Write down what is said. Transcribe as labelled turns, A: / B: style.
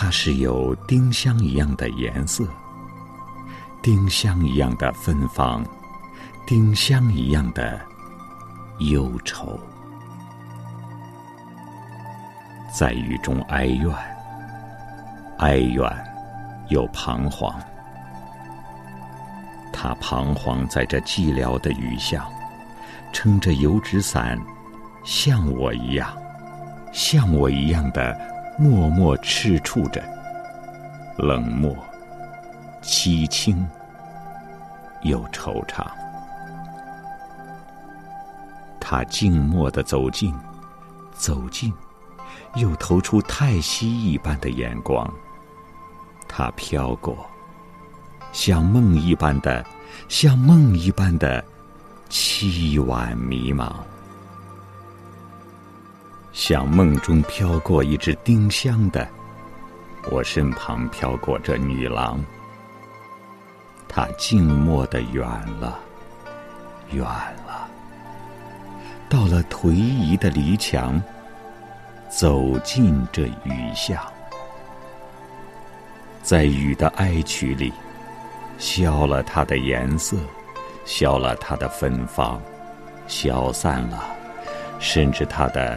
A: 它是有丁香一样的颜色，丁香一样的芬芳，丁香一样的忧愁，在雨中哀怨，哀怨又彷徨。他彷徨在这寂寥的雨巷，撑着油纸伞，像我一样，像我一样的。默默赤触着，冷漠、凄清又惆怅。他静默的走近，走近，又投出太息一般的眼光。他飘过，像梦一般的，像梦一般的凄婉迷茫。像梦中飘过一只丁香的，我身旁飘过这女郎。她静默的远了，远了，到了颓夷的篱墙，走进这雨巷，在雨的哀曲里，消了它的颜色，消了它的芬芳，消散了，甚至它的。